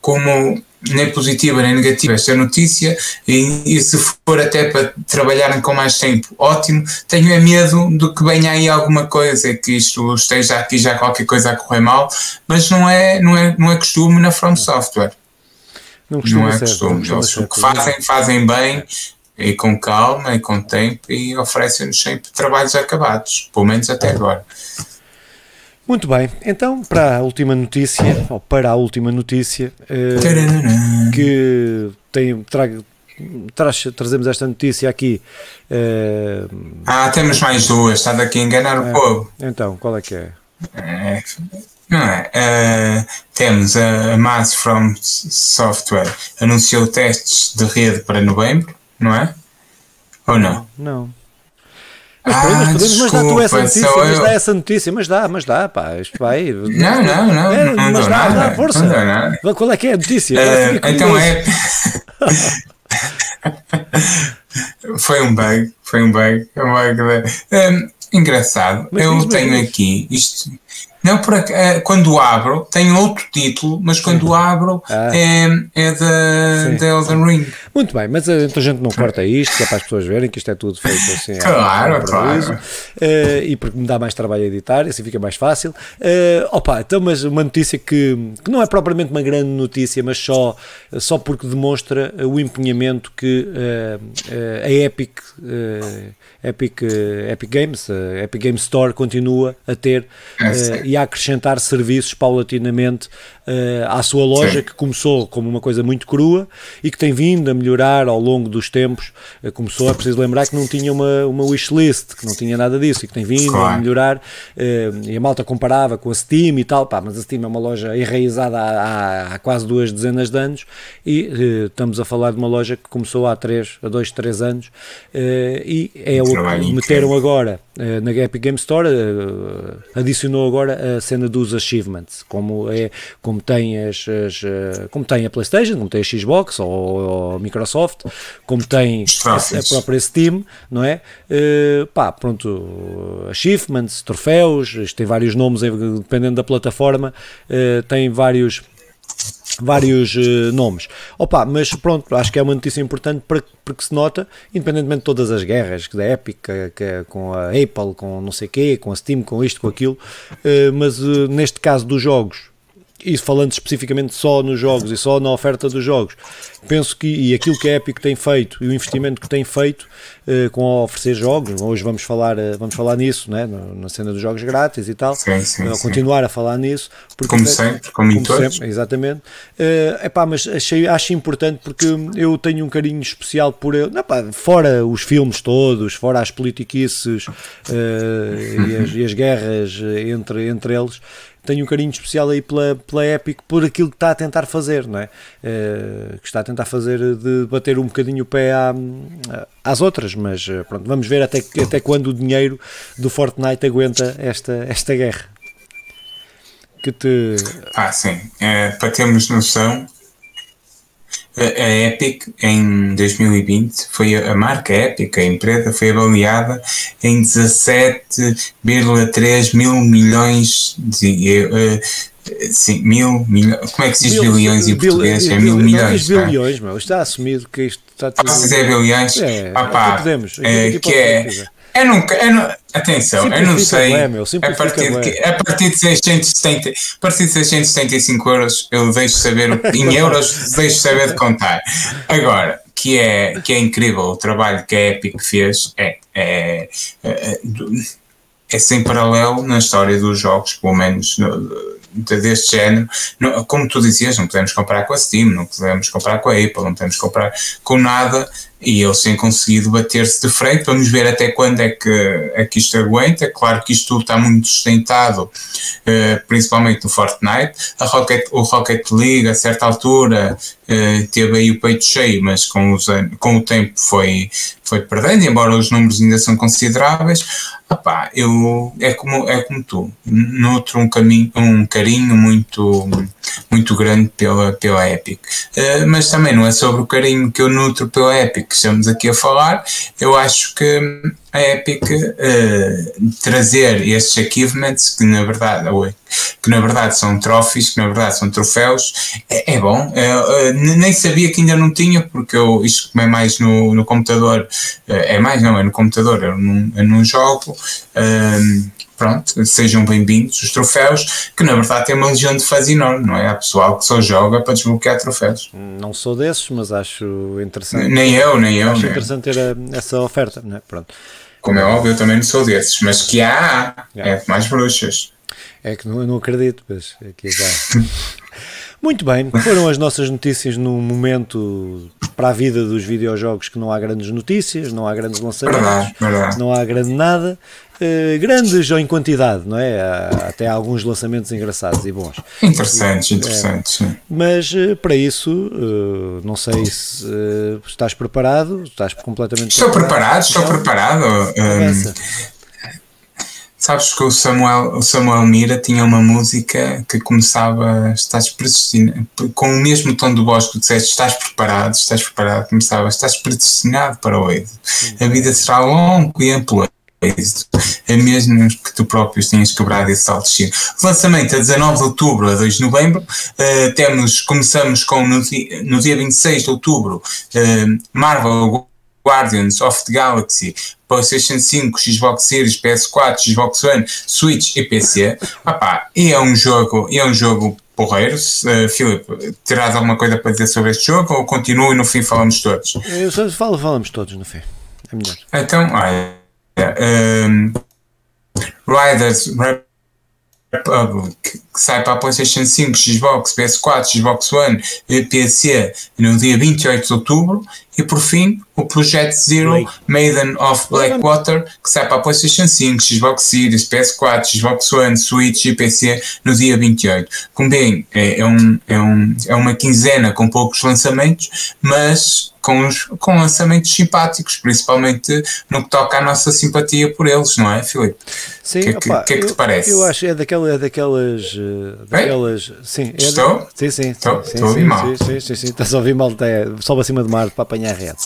[SPEAKER 2] como nem positiva nem negativa esta notícia e, e, se for até para trabalharem com mais tempo, ótimo. Tenho é medo de que venha aí alguma coisa, que isto esteja aqui já qualquer coisa a correr mal, mas não é, não é, não é costume na From Software. Não, não é costume. Eles o que fazem, fazem bem e com calma e com tempo e oferecem-nos sempre trabalhos acabados, pelo menos até agora.
[SPEAKER 1] Muito bem, então para a última notícia, ou para a última notícia, uh, que tem, trago, traz, trazemos esta notícia aqui.
[SPEAKER 2] Uh, ah, temos mais duas, está daqui a enganar o povo.
[SPEAKER 1] Então, qual é que é?
[SPEAKER 2] é não é? Uh, temos a Mass From Software anunciou testes de rede para novembro, não é? Ou não?
[SPEAKER 1] Não. Mas, ah, mas podemos, mas dá tu essa notícia, mas dá essa notícia, mas dá, mas dá, pá, isto vai.
[SPEAKER 2] Não, não, não. É, não
[SPEAKER 1] mas dá,
[SPEAKER 2] nada,
[SPEAKER 1] dá, força.
[SPEAKER 2] Não nada.
[SPEAKER 1] Qual é que é a notícia?
[SPEAKER 2] Uh, então é. *laughs* foi um bug, foi um bug. Um bug um, engraçado. Mas eu tenho aqui isto. Não, por, uh, quando abro, tem outro título, mas quando abro ah. é, é da, Elden Ring.
[SPEAKER 1] Muito bem, mas eh, então a gente não corta isto, que é para as pessoas verem que isto é tudo feito assim. *laughs*
[SPEAKER 2] Claro, claro.
[SPEAKER 1] Uh, e porque me dá mais trabalho a editar, assim fica mais fácil. Uh, opa, então, mas uma notícia que, que não é propriamente uma grande notícia, mas só, só porque demonstra o empenhamento que uh, a Epic, Epic, Epic Games, a Epic Games Store continua a ter é, a acrescentar serviços paulatinamente à sua loja, Sim. que começou como uma coisa muito crua e que tem vindo a melhorar ao longo dos tempos. Uh, começou, é preciso lembrar que não tinha uma, uma wishlist, que não tinha nada disso e que tem vindo claro. a melhorar. Uh, e a malta comparava com a Steam e tal, pá, mas a Steam é uma loja enraizada há, há, há quase duas dezenas de anos e estamos a falar de uma loja que começou há três, a dois, três anos e é o que meteram agora na Epic Game Store, adicionou agora a cena dos achievements, como é como como tem, as, as, eh, como tem a PlayStation, como tem a Xbox ou, ou a Microsoft, como tem a, a, própria Steam, não é? Uh, pá, pronto, achievements, troféus, tem vários nomes dependendo da plataforma, uh, tem vários vários uh, nomes. Opa, mas pronto, acho que é uma notícia importante para, porque se nota, independentemente de todas as guerras da Epic, que, que, com a Apple, com não sei quê, com a Steam, com isto, com aquilo, uh, mas uh, neste caso dos jogos, e falando especificamente só nos jogos e só na oferta dos jogos, penso que e aquilo que a Epic tem feito e o investimento que tem feito uh, com a oferecer jogos, hoje vamos falar, uh, vamos falar nisso, né, na cena dos jogos grátis e tal,
[SPEAKER 2] sim, sim,
[SPEAKER 1] uh, continuar a falar nisso.
[SPEAKER 2] Porque, como sempre, como, como sempre,
[SPEAKER 1] exatamente. Uh, epá, mas achei, acho importante porque eu tenho um carinho especial por ele, não, epá, fora os filmes todos, fora as politiquices e as, e, as, guerras entre, entre eles, tenho um carinho especial aí pela, pela Epic por aquilo que está a tentar fazer, não é? Uh, que está a tentar fazer de bater um bocadinho o pé à, às outras, mas pronto, vamos ver até, até quando o dinheiro do Fortnite aguenta esta, esta guerra. Que te...
[SPEAKER 2] Ah, sim. É, para termos noção, a Epic em 2020 foi a marca Epic, a empresa foi avaliada em 17,3 mil milhões de uh, sim, mil, mil, como é que se diz bilhões em português? é mil milhões.
[SPEAKER 1] Não bilhões, meu, está assumido que isto está
[SPEAKER 2] tudo. Posso dizer bilhões?
[SPEAKER 1] É,
[SPEAKER 2] ah, pá,
[SPEAKER 1] podemos.
[SPEAKER 2] É, que é, eu nunca, eu não, atenção, eu não sei. Bem, meu, a, partir de, que, a partir de 670, a partir de 675 euros, eu deixo saber, em euros, deixo saber de contar. Agora, que é, que é incrível o trabalho que a Epic fez, é, é, é, é sem paralelo na história dos jogos, pelo menos no, deste género, não, como tu dizias, não podemos comparar com a Steam, não podemos comparar com a Apple, não podemos comparar com nada, e eles têm conseguido bater-se de frente. Vamos ver até quando é que, é que isto aguenta. Claro que isto tudo está muito sustentado, uh, principalmente no Fortnite. A Rocket, o Rocket League, a certa altura, uh, teve aí o peito cheio, mas com, os, com o tempo foi, foi perdendo, embora os números ainda são consideráveis. Opá, eu, é, como, é como tu, nutro um, caminho, um carinho muito, muito grande pela, pela Epic. Uh, mas também não é sobre o carinho que eu nutro pela Epic que estamos aqui a falar, eu acho que a Epic uh, trazer estes achievements que na verdade que na verdade são trophies, que na verdade são troféus, é, é bom. Uh, nem sabia que ainda não tinha, porque eu, isto como é mais no, no computador, é mais, não, é no computador, eu não, eu não jogo pronto, sejam bem-vindos os troféus, que na verdade tem uma legião de fãs enorme, não é? Há pessoal que só joga para desbloquear troféus.
[SPEAKER 1] Não sou desses, mas acho interessante.
[SPEAKER 2] Nem eu, nem eu.
[SPEAKER 1] Acho
[SPEAKER 2] nem
[SPEAKER 1] interessante ter a, essa oferta, não é? Pronto.
[SPEAKER 2] Como é óbvio, eu também não sou desses, mas que há, é mais bruxas.
[SPEAKER 1] É que não, eu não acredito, mas aqui já. *laughs* Muito bem, foram as nossas notícias num momento para a vida dos videojogos que não há grandes notícias, não há grandes lançamentos, não há grande nada. Uh, grandes ou em quantidade, não é? Há até alguns lançamentos engraçados e bons.
[SPEAKER 2] Interessantes, interessantes. É,
[SPEAKER 1] mas uh, para isso, uh, não sei se estás preparado, estás completamente
[SPEAKER 2] Estou preparado, estou preparado. Um, Sabes que o Samuel, o Samuel Mira tinha uma música que começava, estás predestinado, com o mesmo tom de voz que disseste, estás preparado, estás preparado, começava, estás predestinado para o êxito. A vida será longo e êxito. É mesmo que tu próprio tenhas quebrado esse salto de Lançamento a 19 de outubro a 2 de novembro. Uh, temos, começamos com no dia, no dia 26 de outubro, uh, Marvel Guardians of the Galaxy, PlayStation 5, Xbox Series, PS4, Xbox One, Switch e PC. E é um jogo, é um jogo porreiro. Uh, Filipe, terás alguma coisa para dizer sobre este jogo ou continuo e no fim falamos todos?
[SPEAKER 1] Eu só falo, falamos todos no fim. É melhor.
[SPEAKER 2] Então, olha. Um, Riders Republic, que sai para a PlayStation 5, Xbox, PS4, Xbox One e PC no dia 28 de outubro. E por fim, o Project Zero Maiden of Blackwater, que sai para a PlayStation 5, Xbox Series, PS4, Xbox One, Switch e PC no dia 28. Como bem, é, é, um, é, um, é uma quinzena com poucos lançamentos, mas com, os, com lançamentos simpáticos, principalmente no que toca à nossa simpatia por eles, não é, Filipe?
[SPEAKER 1] Sim,
[SPEAKER 2] o que, é que, que, é que te parece?
[SPEAKER 1] Eu acho é daquela, é daquelas. Eh, daquelas sim, é
[SPEAKER 2] Estou?
[SPEAKER 1] sim, sim.
[SPEAKER 2] Estou,
[SPEAKER 1] sim,
[SPEAKER 2] estou a ouvir
[SPEAKER 1] sim,
[SPEAKER 2] mal.
[SPEAKER 1] Sim, sim, sim, sim, estás a ouvir mal, até, sobe acima de mar para apanhar a rede.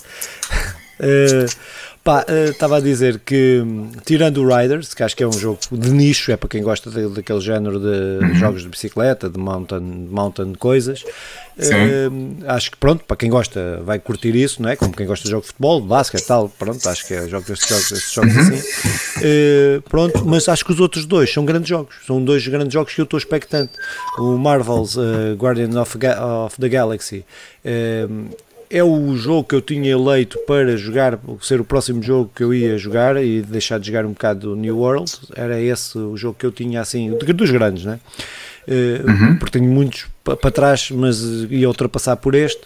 [SPEAKER 1] Uh, *laughs* pá, estava uh, a dizer que, tirando o Riders, que acho que é um jogo de nicho, é para quem gosta de, daquele género de uhum. jogos de bicicleta, de mountain, mountain coisas, uh, acho que pronto, para quem gosta vai curtir isso, não é? Como quem gosta de jogo de futebol, de basquete tal, pronto, acho que é jogo destes jogos, estes jogos uhum. assim. Uh, pronto, mas acho que os outros dois são grandes jogos, são dois grandes jogos que eu estou expectante. O Marvel's Guardian of, of, the Galaxy é o jogo que eu tinha eleito para jogar, ser o próximo jogo que eu ia jogar e deixar de jogar um bocado do New World. Era esse o jogo que eu tinha assim, dos grandes, né? Uh, uhum. Porque tenho muitos para trás, mas ia ultrapassar por este.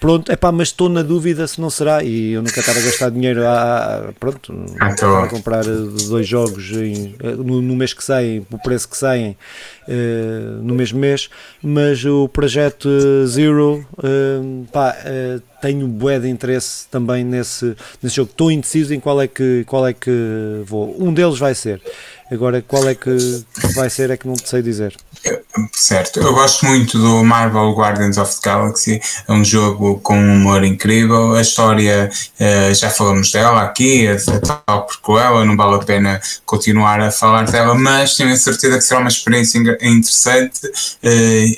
[SPEAKER 1] Pronto, é pá, mas estou na dúvida se não será, e eu nunca estava a gastar dinheiro a, pronto,
[SPEAKER 2] Ah,
[SPEAKER 1] a comprar dois jogos em, no, no, mês que saem, o preço que saem uh, no mesmo mês, mas o projeto Zero, uh, pá, uh, tenho bué de interesse também nesse, nesse jogo, estou indeciso em qual é que, qual é que vou, um deles vai ser, agora qual é que vai ser é que não te sei dizer.
[SPEAKER 2] Certo, eu gosto muito do Marvel Guardians of the Galaxy, é um jogo com um humor incrível, a história uh, já falamos dela aqui, a tal prequela, não vale a pena continuar a falar dela, mas tenho a certeza que será uma experiência interessante uh,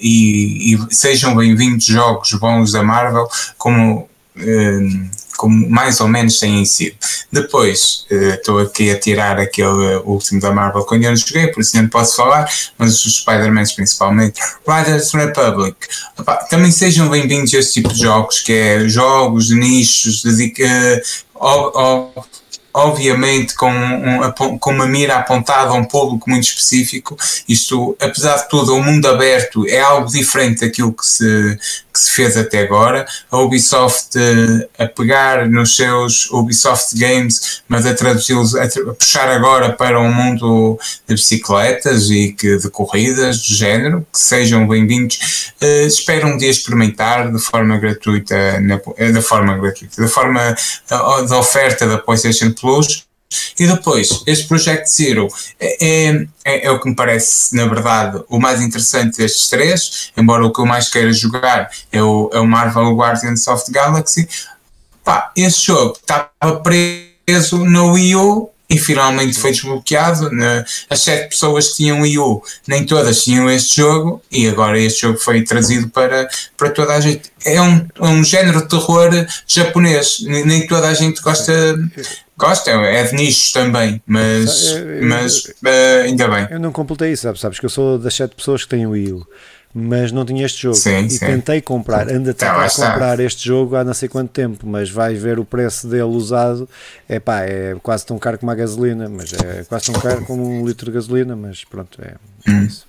[SPEAKER 2] e, e, sejam bem-vindos jogos bons da Marvel, como uh, como mais ou menos têm sido. Depois, estou uh, aqui a tirar aquele último da Marvel que eu não joguei, por isso não posso falar, mas os Spider-Man principalmente. Riders Republic. Opa, também sejam bem-vindos a este tipo de jogos, que é jogos de nichos, dedica, uh, obviamente com, um, com uma mira apontada a um público muito específico. Isto, apesar de tudo, o mundo aberto é algo diferente daquilo que se, que se fez até agora. A Ubisoft a pegar nos seus Ubisoft Games, mas a traduzi-los, a, a, puxar agora para um mundo de bicicletas e que, de corridas do género, que sejam bem-vindos. Uh, espero um dia experimentar de forma gratuita, na, da forma gratuita, da forma da oferta da PlayStation Plus. E depois, este Project Zero é, é, é, o que me parece, na verdade, o mais interessante destes três, embora o que eu mais queira jogar é o, é o Marvel Guardians of the Galaxy. Pá, esse jogo estava preso no Wii U e finalmente foi desbloqueado. As sete pessoas que tinham Wii U, nem todas tinham este jogo, e agora este jogo foi trazido para, para toda a gente. É um, é um género de terror japonês, nem toda a gente gosta. Gosta, é de nichos também, mas, mas uh, ainda bem.
[SPEAKER 1] Eu não completei isso, sabes? Sabes que eu sou das sete pessoas que têm Wii U mas não tinha este jogo.
[SPEAKER 2] Sim,
[SPEAKER 1] e
[SPEAKER 2] sim.
[SPEAKER 1] tentei comprar, anda a tentar tá, comprar este jogo há não sei quanto tempo, mas vais ver o preço dele usado, é pá, é quase tão caro como a gasolina, mas é quase tão caro como um litro de gasolina, mas pronto, é,
[SPEAKER 2] hum. isso.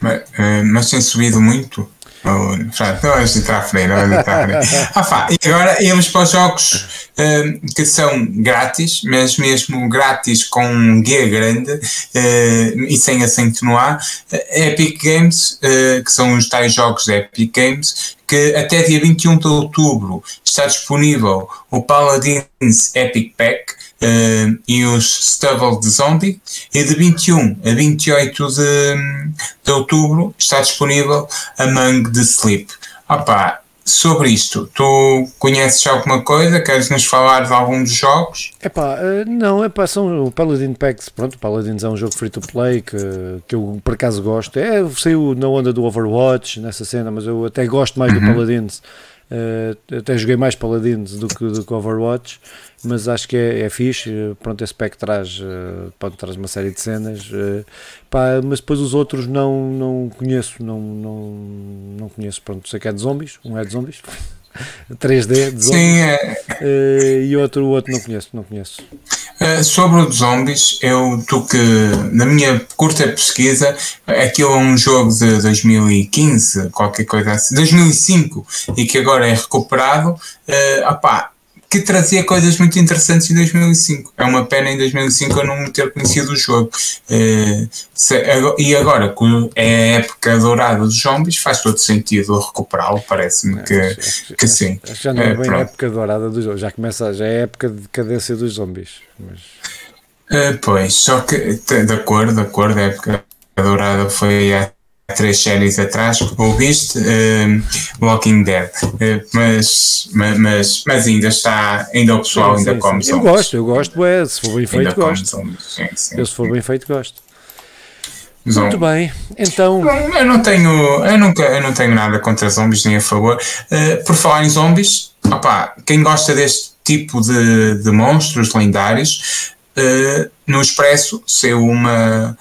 [SPEAKER 2] Mas, uh, mas tem subido muito? Pronto, não vamos entrar à frente, não vamos entrar à frente. Ah, e agora íamos para os jogos uh, que são grátis, mas mesmo grátis com um guia grande uh, e sem acento no A. Uh, Epic Games, que são os tais jogos da Epic Games, que até dia 21 de outubro está disponível o Paladins Epic Pack, uh, e os Stubble de Zombie. E de 21 a 28 de, de outubro está disponível Among the Sleep. Opa, sobre isto, tu conheces alguma coisa? Queres nos falar de algum dos jogos?
[SPEAKER 1] Epá, eh, não, epá, são o Paladin Packs, pronto, o Paladins é um jogo free to play que, que eu por acaso gosto. É, saiu na onda do Overwatch nessa cena, mas eu até gosto mais uhum. do Paladins. Uh, até joguei mais Paladins do que, do que Overwatch, mas acho que é, é fixe. Pronto, esse pack traz, uh, pode, traz uma série de cenas, uh, pá, mas depois os outros não, não conheço, não, não, não conheço. Pronto, sei que é de zombies, um é de zombies. *laughs* 3D de zombies. Sim, é... e outro, o outro não conheço, não conheço.
[SPEAKER 2] Sobre o de zombies, eu tu que na minha curta pesquisa, aquilo é um jogo de 2015, qualquer coisa assim, 2005, e que agora é recuperado. Uh, opá, que trazia coisas muito interessantes em 2005. É uma pena em 2005 eu não ter conhecido o jogo. Se, e agora, que é a época dourada dos zombies, faz todo sentido recuperá-lo, parece-me que, acho, que sim.
[SPEAKER 1] Acho já não é bem a época dourada dos zombies, já começa, já é a época de decadência dos zombies. Mas...
[SPEAKER 2] Uh, pois, só que, de acordo, de acordo, a época dourada foi há três séries atrás, ouviste uh, Walking Dead, uh, mas, mas, mas ainda está, ainda o pessoal sim, ainda sim, come sim.
[SPEAKER 1] Eu gosto, eu gosto, é, se for bem feito, ainda gosto. Eu, se for bem feito, gosto. Muito bem, então.
[SPEAKER 2] Eu não tenho, eu nunca, eu não tenho nada contra zombies nem a favor. Uh, por falar em zombies, opa, quem gosta deste tipo de, de monstros lendários, uh, no Expresso saiu uma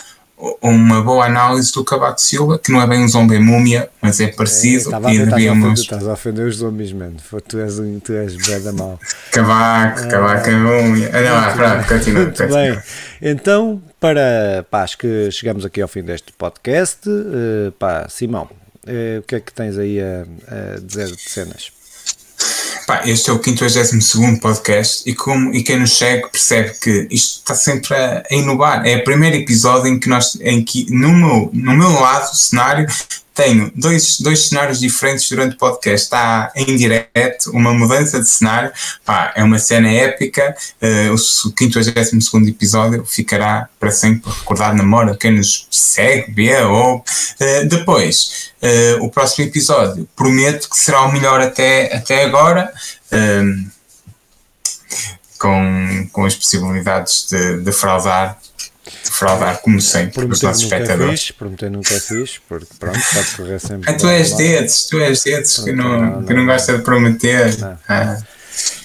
[SPEAKER 2] uma boa análise do Cavaco Silva, que não é bem um zombie múmia, mas é parecido.
[SPEAKER 1] É, e devíamos... Estás a ofender os zombies, mano. Tu és, um, tu és bem da mal.
[SPEAKER 2] Cavaco, ah, Cavaco é múmia. Ah, não, ah, pronto, continua. Muito
[SPEAKER 1] bem. Então, para, pá, acho que chegamos aqui ao fim deste podcast. Uh, pá, Simão, uh, o que é que tens aí a, a dizer de cenas?
[SPEAKER 2] Pá, este é o 52 podcast e, como, e quem nos segue percebe que isto está sempre a, a, inovar. É o primeiro episódio em que nós, em que no meu, no meu lado, o cenário, tenho dois, dois cenários diferentes durante o podcast. Está em direto, uma mudança de cenário. Pá, é uma cena épica. Uh, o 52 episódio ficará para sempre recordado na memória quem nos segue, vê ou. Uh, depois, uh, o próximo episódio, prometo que será o melhor até, até agora. com, com as possibilidades de, de fraudar defraudar, como sempre, prometer os nossos espectadores.
[SPEAKER 1] Fiz, prometer nunca fiz, porque pronto, pode correr sempre.
[SPEAKER 2] Ah, tu és dedos, tu és dedos que não, não, que não gosta de prometer.
[SPEAKER 1] Não. Ah.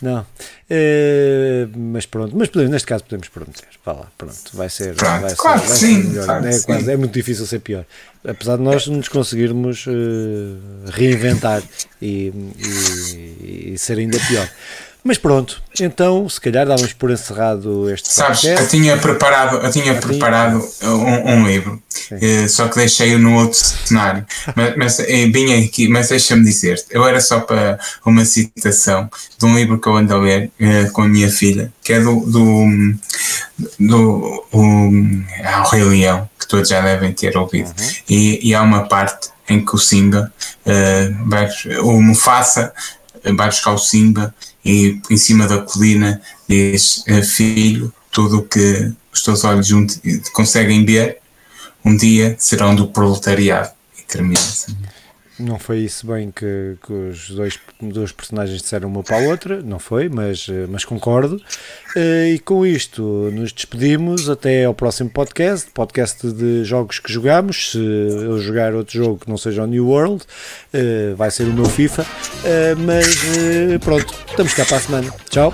[SPEAKER 1] não. Uh, mas pronto, mas podemos, neste caso podemos prometer. Vá lá, pronto, vai ser.
[SPEAKER 2] Pronto,
[SPEAKER 1] vai
[SPEAKER 2] claro ser, vai sim, ser melhor.
[SPEAKER 1] Claro é, quase, é muito difícil ser pior. Apesar de nós nos conseguirmos uh, reinventar e, e, e ser ainda pior. Mas pronto, então se calhar dávamos por encerrado este
[SPEAKER 2] Sabes, podcast. eu tinha preparado, eu tinha preparado um, um, livro, eh, só que deixei-o no outro cenário. *laughs* mas, mas vim aqui, mas deixa-me dizer, eu era só para uma citação de um livro que eu ando a ler eh, com a minha filha, que é do, do, do um, é o Rei Leão, que todos já devem ter ouvido. Uhum. E, e há uma parte em que o Simba, uh, vai, o Mufasa, vai buscar o Simba e em cima da colina diz: eh, Filho, tudo o que os teus olhos conseguem ver, um dia serão do proletariado. E termina assim.
[SPEAKER 1] Não foi isso bem que, que os dois, dois personagens disseram uma para a outra, não foi, mas, eh, mas concordo. Eh, e com isto nos despedimos até ao próximo podcast, podcast de jogos que jogamos. Se eu jogar outro jogo que não seja o New World, eh, vai ser o meu FIFA. Mas pronto, estamos cá para a semana. Tchau.